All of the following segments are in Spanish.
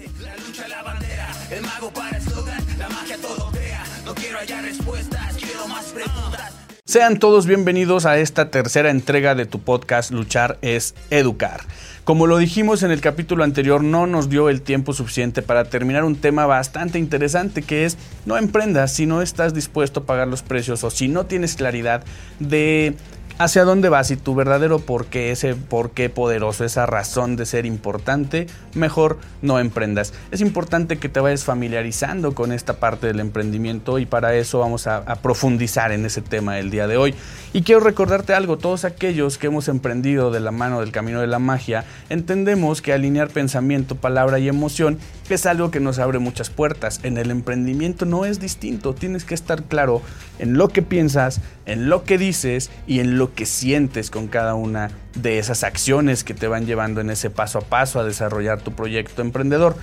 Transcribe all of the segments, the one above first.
La lucha, la bandera, el mago para eslogan, la magia todo crea. No quiero hallar respuestas, quiero más preguntas. Sean todos bienvenidos a esta tercera entrega de tu podcast Luchar es Educar. Como lo dijimos en el capítulo anterior, no nos dio el tiempo suficiente para terminar un tema bastante interesante que es no emprendas si no estás dispuesto a pagar los precios o si no tienes claridad de hacia dónde vas y tu verdadero porqué, ese porqué poderoso, esa razón de ser importante, mejor no emprendas. Es importante que te vayas familiarizando con esta parte del emprendimiento y para eso vamos a, a profundizar en ese tema el día de hoy. Y quiero recordarte algo, todos aquellos que hemos emprendido de la mano del camino de la magia, entendemos que alinear pensamiento, palabra y emoción es algo que nos abre muchas puertas. En el emprendimiento no es distinto, tienes que estar claro en lo que piensas, en lo que dices y en lo que sientes con cada una de esas acciones que te van llevando en ese paso a paso a desarrollar tu proyecto emprendedor.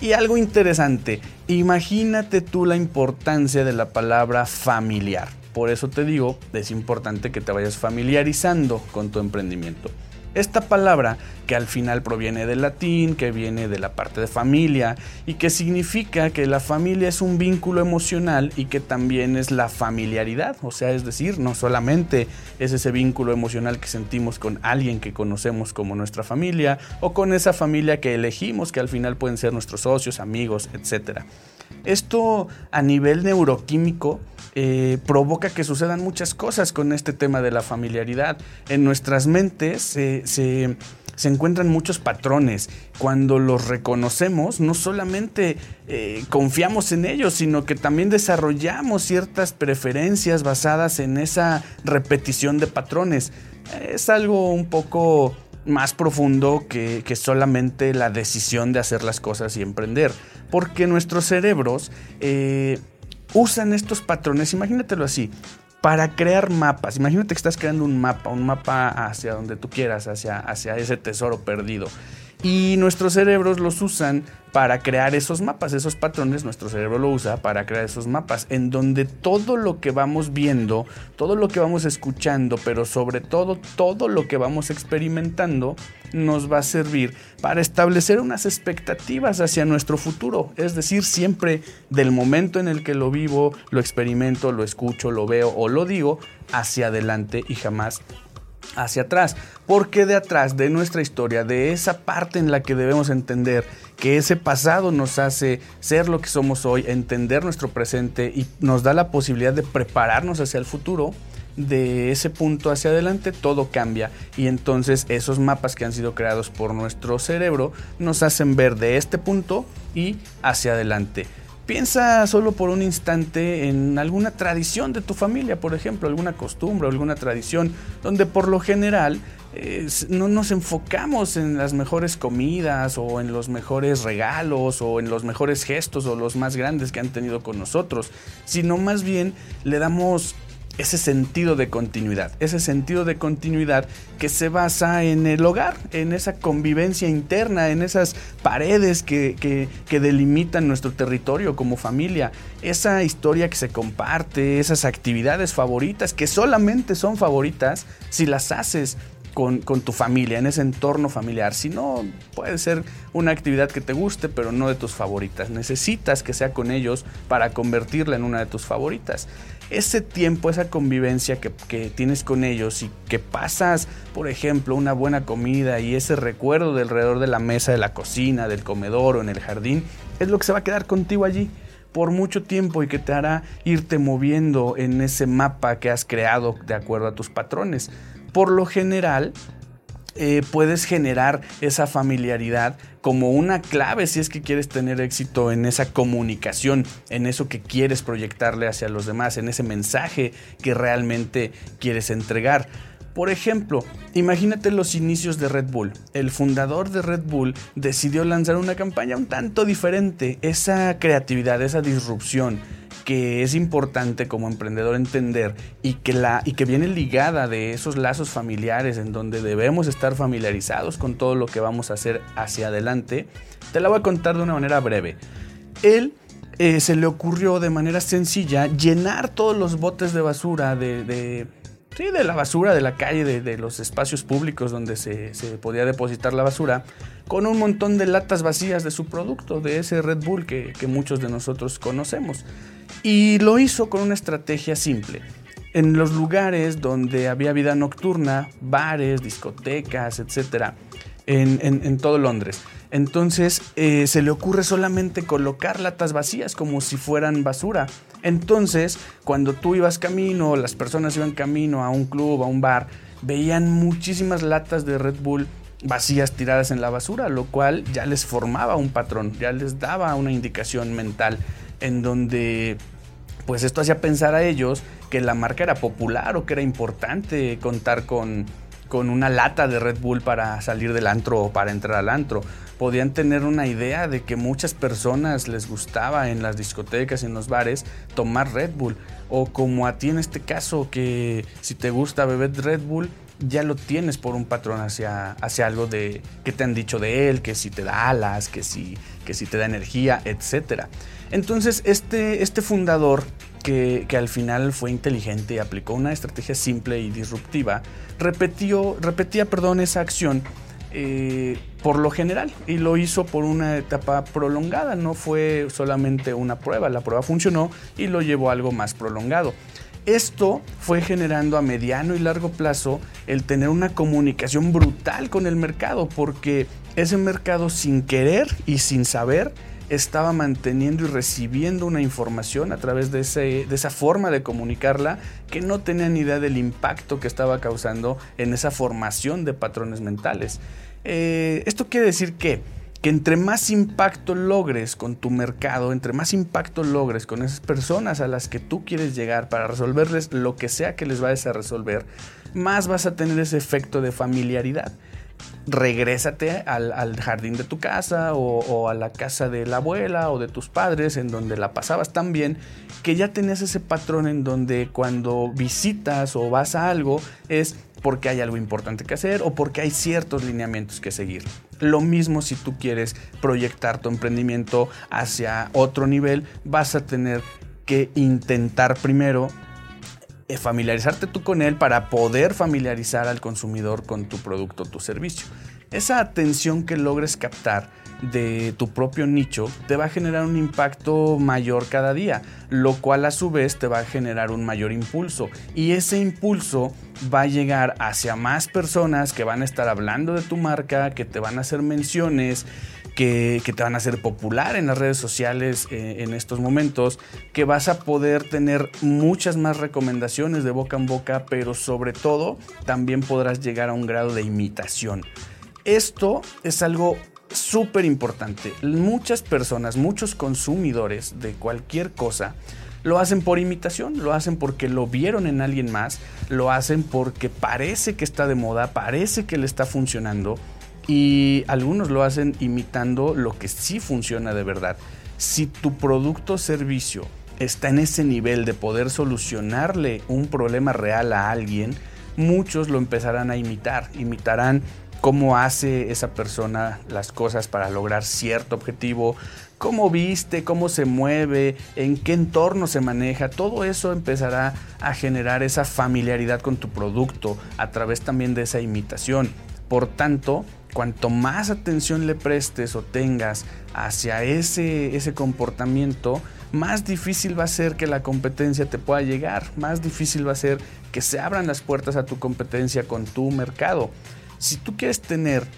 Y algo interesante, imagínate tú la importancia de la palabra familiar. Por eso te digo, es importante que te vayas familiarizando con tu emprendimiento. Esta palabra, que al final proviene del latín, que viene de la parte de familia, y que significa que la familia es un vínculo emocional y que también es la familiaridad, o sea, es decir, no solamente es ese vínculo emocional que sentimos con alguien que conocemos como nuestra familia, o con esa familia que elegimos, que al final pueden ser nuestros socios, amigos, etc. Esto a nivel neuroquímico eh, provoca que sucedan muchas cosas con este tema de la familiaridad. En nuestras mentes se, encuentran muchos patrones. Cuando los reconocemos, no solamente eh, confiamos en ellos, sino que también desarrollamos ciertas preferencias basadas en esa repetición de patrones. Es algo un poco más profundo que, solamente la decisión de hacer las cosas y emprender. Porque nuestros cerebros eh, usan estos patrones, imagínatelo así, para crear mapas. Imagínate que estás creando un mapa, un mapa hacia donde tú quieras, hacia, hacia ese tesoro perdido. Y nuestros cerebros los usan para crear esos mapas, esos patrones, nuestro cerebro lo usa para crear esos mapas, en donde todo lo que vamos viendo, todo lo que vamos escuchando, pero sobre todo todo lo que vamos experimentando, nos va a servir para establecer unas expectativas hacia nuestro futuro. Es decir, siempre del momento en el que lo vivo, lo experimento, lo escucho, lo veo o lo digo, hacia adelante y jamás hacia atrás. Porque de atrás de nuestra historia, de esa parte en la que debemos entender que ese pasado nos hace ser lo que somos hoy, entender nuestro presente y nos da la posibilidad de prepararnos hacia el futuro, de ese punto hacia adelante todo cambia y entonces esos mapas que han sido creados por nuestro cerebro nos hacen ver de este punto y hacia adelante. Piensa solo por un instante en alguna tradición de tu familia, por ejemplo, alguna costumbre alguna tradición, donde por lo general no nos enfocamos en las mejores comidas o en los mejores regalos o en los mejores gestos o los más grandes que han tenido con nosotros, sino más bien le damos ese sentido de continuidad, ese sentido de continuidad que se basa en el hogar, en esa convivencia interna, en esas paredes que, delimitan nuestro territorio como familia, esa historia que se comparte, esas actividades favoritas que solamente son favoritas si las haces con, con, tu familia, en ese entorno familiar. Si no, puede ser una actividad que te guste, pero no de tus favoritas. Necesitas que sea con ellos para convertirla en una de tus favoritas ese tiempo, esa convivencia que, tienes con ellos y que pasas, por ejemplo, una buena comida y ese recuerdo de alrededor de la mesa, de la cocina, del comedor o en el jardín, es lo que se va a quedar contigo allí por mucho tiempo y que te hará irte moviendo en ese mapa que has creado de acuerdo a tus patrones. Por lo general, eh, puedes generar esa familiaridad como una clave si es que quieres tener éxito en esa comunicación, en eso que quieres proyectarle hacia los demás, en ese mensaje que realmente quieres entregar. Por ejemplo, imagínate los inicios de Red Bull. El fundador de Red Bull decidió lanzar una campaña un tanto diferente. Esa creatividad, esa disrupción, que es importante como emprendedor entender y que, la, y que viene ligada de esos lazos familiares en donde debemos estar familiarizados con todo lo que vamos a hacer hacia adelante, te la voy a contar de una manera breve. Él eh, se le ocurrió de manera sencilla llenar todos los botes de basura de sí, de la basura de la calle, de, los espacios públicos donde se, podía depositar la basura, con un montón de latas vacías de su producto, de ese Red Bull que, que muchos de nosotros conocemos. Y lo hizo con una estrategia simple en los lugares donde había vida nocturna, bares, discotecas, etc., en, todo Londres. Entonces eh, se le ocurre solamente colocar latas vacías como si fueran basura. Entonces, cuando tú ibas camino, las personas iban camino a un club, a un bar, veían muchísimas latas de Red Bull vacías tiradas en la basura, lo cual ya les formaba un patrón, ya les daba una indicación mental en donde pues esto hacía pensar a ellos que la marca era popular o que era importante contar con, con una lata de Red Bull para salir del antro o para entrar al antro. Podían tener una idea de que muchas personas les gustaba en las discotecas, en los bares, tomar Red Bull. O como a ti en este caso, que si te gusta beber Red Bull, ya lo tienes por un patrón hacia, hacia algo de que te han dicho de él, que si te da alas, que si, que si te da energía, etc. Entonces, este, este fundador, que, al final fue inteligente y aplicó una estrategia simple y disruptiva, repetía perdón, esa acción eh, por lo general y lo hizo por una etapa prolongada, no fue solamente una prueba, la prueba funcionó y lo llevó a algo más prolongado. Esto fue generando a mediano y largo plazo el tener una comunicación brutal con el mercado, porque ese mercado sin querer y sin saber estaba manteniendo y recibiendo una información a través de, esa forma de comunicarla que no tenía ni idea del impacto que estaba causando en esa formación de patrones mentales. Eh, esto quiere decir que, que entre más impacto logres con tu mercado, entre más impacto logres con esas personas a las que tú quieres llegar para resolverles lo que sea que les vayas a resolver, más vas a tener ese efecto de familiaridad regrésate al, jardín de tu casa o, a la casa de la abuela o de tus padres en donde la pasabas tan bien que ya tenías ese patrón en donde cuando visitas o vas a algo es porque hay algo importante que hacer o porque hay ciertos lineamientos que seguir. Lo mismo si tú quieres proyectar tu emprendimiento hacia otro nivel, vas a tener que intentar primero familiarizarte tú con él para poder familiarizar al consumidor con tu producto o tu servicio. Esa atención que logres captar de tu propio nicho te va a generar un impacto mayor cada día, lo cual a su vez te va a generar un mayor impulso y ese impulso va a llegar hacia más personas que van a estar hablando de tu marca, que te van a hacer menciones que, te van a hacer popular en las redes sociales eh, en estos momentos, que vas a poder tener muchas más recomendaciones de boca en boca, pero sobre todo también podrás llegar a un grado de imitación. Esto es algo súper importante. Muchas personas, muchos consumidores de cualquier cosa, lo hacen por imitación, lo hacen porque lo vieron en alguien más, lo hacen porque parece que está de moda, parece que le está funcionando y algunos lo hacen imitando lo que sí funciona de verdad. Si tu producto o servicio está en ese nivel de poder solucionarle un problema real a alguien, muchos lo empezarán a imitar, imitarán cómo hace esa persona las cosas para lograr cierto objetivo, cómo viste, cómo se mueve, en qué entorno se maneja, todo eso empezará a generar esa familiaridad con tu producto a través también de esa imitación. Por tanto, cuanto más atención le prestes o tengas hacia ese, ese comportamiento, más difícil va a ser que la competencia te pueda llegar, más difícil va a ser que se abran las puertas a tu competencia con tu mercado. Si tú quieres tener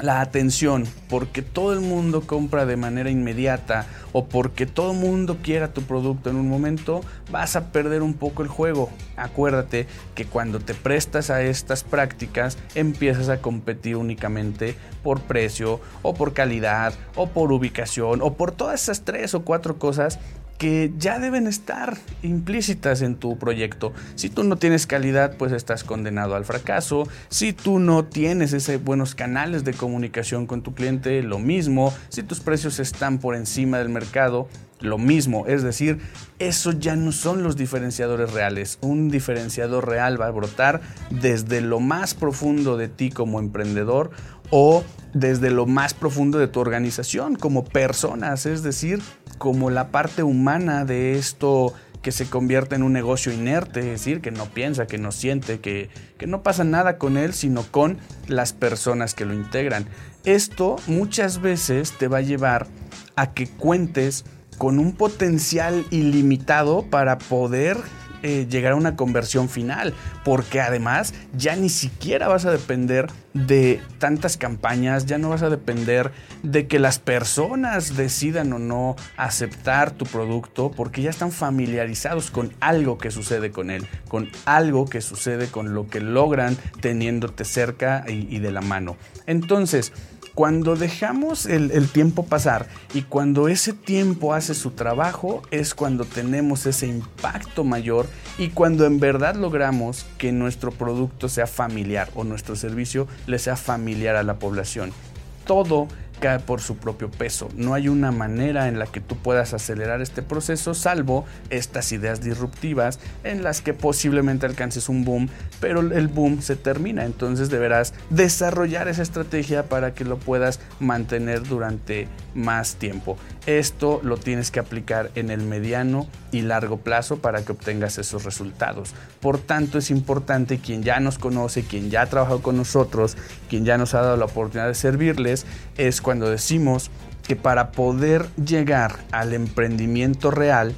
la atención porque todo el mundo compra de manera inmediata o porque todo el mundo quiera tu producto en un momento, vas a perder un poco el juego. Acuérdate que cuando te prestas a estas prácticas empiezas a competir únicamente por precio o por calidad o por ubicación o por todas esas tres o cuatro cosas que ya deben estar implícitas en tu proyecto. Si tú no tienes calidad, pues estás condenado al fracaso. Si tú no tienes ese buenos canales de comunicación con tu cliente, lo mismo. Si tus precios están por encima del mercado, lo mismo. Es decir, eso ya no son los diferenciadores reales. Un diferenciador real va a brotar desde lo más profundo de ti como emprendedor o desde lo más profundo de tu organización como personas, es decir, como la parte humana de esto que se convierta en un negocio inerte, es decir, que no piensa, que no siente, que, que no pasa nada con él, sino con las personas que lo integran. Esto muchas veces te va a llevar a que cuentes con un potencial ilimitado para poder eh, llegar a una conversión final, porque además ya ni siquiera vas a depender de tantas campañas, ya no vas a depender de que las personas decidan o no aceptar tu producto, porque ya están familiarizados con algo que sucede con él, con algo que sucede con lo que logran teniéndote cerca y, y de la mano. Entonces, cuando dejamos el, tiempo pasar y cuando ese tiempo hace su trabajo es cuando tenemos ese impacto mayor y cuando en verdad logramos que nuestro producto sea familiar o nuestro servicio le sea familiar a la población. Todo cae por su propio peso. No hay una manera en la que tú puedas acelerar este proceso salvo estas ideas disruptivas en las que posiblemente alcances un boom, pero el boom se termina. Entonces deberás desarrollar esa estrategia para que lo puedas mantener durante más tiempo. Esto lo tienes que aplicar en el mediano y largo plazo para que obtengas esos resultados. Por tanto, es importante quien ya nos conoce, quien ya ha trabajado con nosotros, quien ya nos ha dado la oportunidad de servirles, es cuando decimos que para poder llegar al emprendimiento real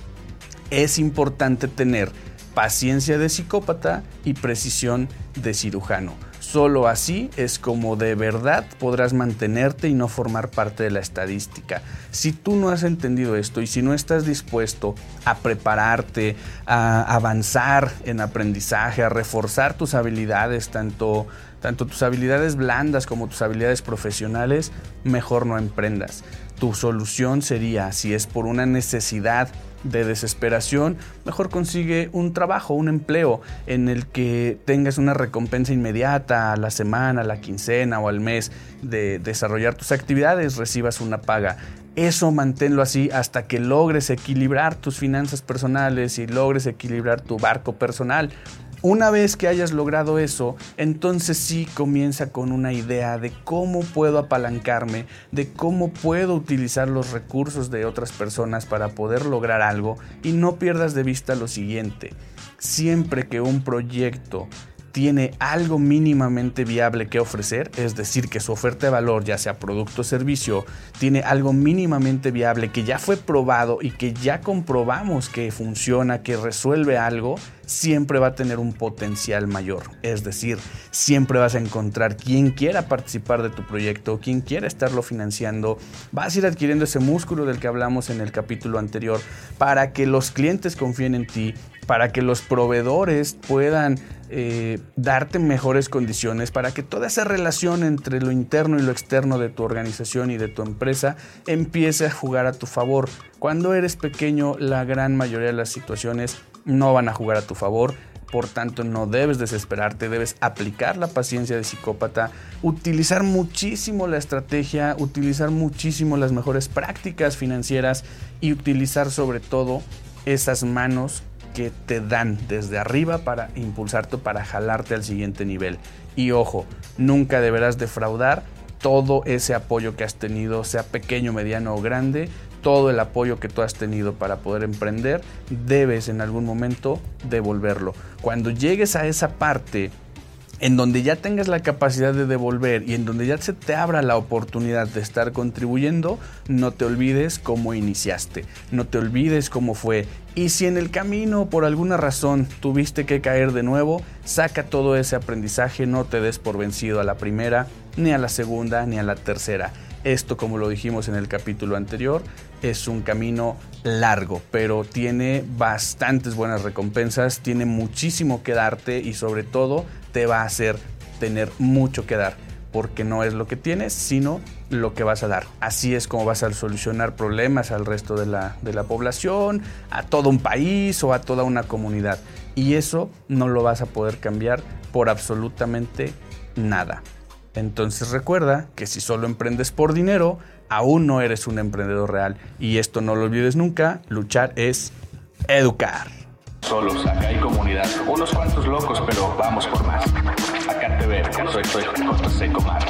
es importante tener paciencia de psicópata y precisión de cirujano. Solo así es como de verdad podrás mantenerte y no formar parte de la estadística. Si tú no has entendido esto y si no estás dispuesto a prepararte, a avanzar en aprendizaje, a reforzar tus habilidades, tanto, tanto tus habilidades blandas como tus habilidades profesionales, mejor no emprendas. Tu solución sería, si es por una necesidad de desesperación, mejor consigue un trabajo, un empleo en el que tengas una recompensa inmediata a la semana, a la quincena o al mes de desarrollar tus actividades, recibas una paga. Eso manténlo así hasta que logres equilibrar tus finanzas personales y logres equilibrar tu barco personal. Una vez que hayas logrado eso, entonces sí comienza con una idea de cómo puedo apalancarme, de cómo puedo utilizar los recursos de otras personas para poder lograr algo y no pierdas de vista lo siguiente. Siempre que un proyecto tiene algo mínimamente viable que ofrecer, es decir, que su oferta de valor, ya sea producto o servicio, tiene algo mínimamente viable que ya fue probado y que ya comprobamos que funciona, que resuelve algo, siempre va a tener un potencial mayor. Es decir, siempre vas a encontrar quien quiera participar de tu proyecto, quien quiera estarlo financiando. Vas a ir adquiriendo ese músculo del que hablamos en el capítulo anterior para que los clientes confíen en ti, para que los proveedores puedan eh, darte mejores condiciones para que toda esa relación entre lo interno y lo externo de tu organización y de tu empresa empiece a jugar a tu favor. Cuando eres pequeño, la gran mayoría de las situaciones no van a jugar a tu favor. Por tanto, no debes desesperarte, debes aplicar la paciencia de psicópata, utilizar muchísimo la estrategia, utilizar muchísimo las mejores prácticas financieras y utilizar sobre todo esas manos que te dan desde arriba para impulsarte, para jalarte al siguiente nivel. Y ojo, nunca deberás defraudar todo ese apoyo que has tenido, sea pequeño, mediano o grande, todo el apoyo que tú has tenido para poder emprender, debes en algún momento devolverlo. Cuando llegues a esa parte en donde ya tengas la capacidad de devolver y en donde ya se te abra la oportunidad de estar contribuyendo, no te olvides cómo iniciaste, no te olvides cómo fue. Y si en el camino por alguna razón tuviste que caer de nuevo, saca todo ese aprendizaje, no te des por vencido a la primera, ni a la segunda, ni a la tercera. Esto, como lo dijimos en el capítulo anterior, es un camino largo, pero tiene bastantes buenas recompensas, tiene muchísimo que darte y sobre todo te va a hacer tener mucho que dar, porque no es lo que tienes, sino lo que vas a dar. Así es como vas a solucionar problemas al resto de la, de la población, a todo un país o a toda una comunidad. Y eso no lo vas a poder cambiar por absolutamente nada. Entonces recuerda que si solo emprendes por dinero, aún no eres un emprendedor real. Y esto no lo olvides nunca, luchar es educar. Solos, acá hay comunidad. Unos cuantos locos, pero vamos por más. Acá te veo, soy, soy José Comar.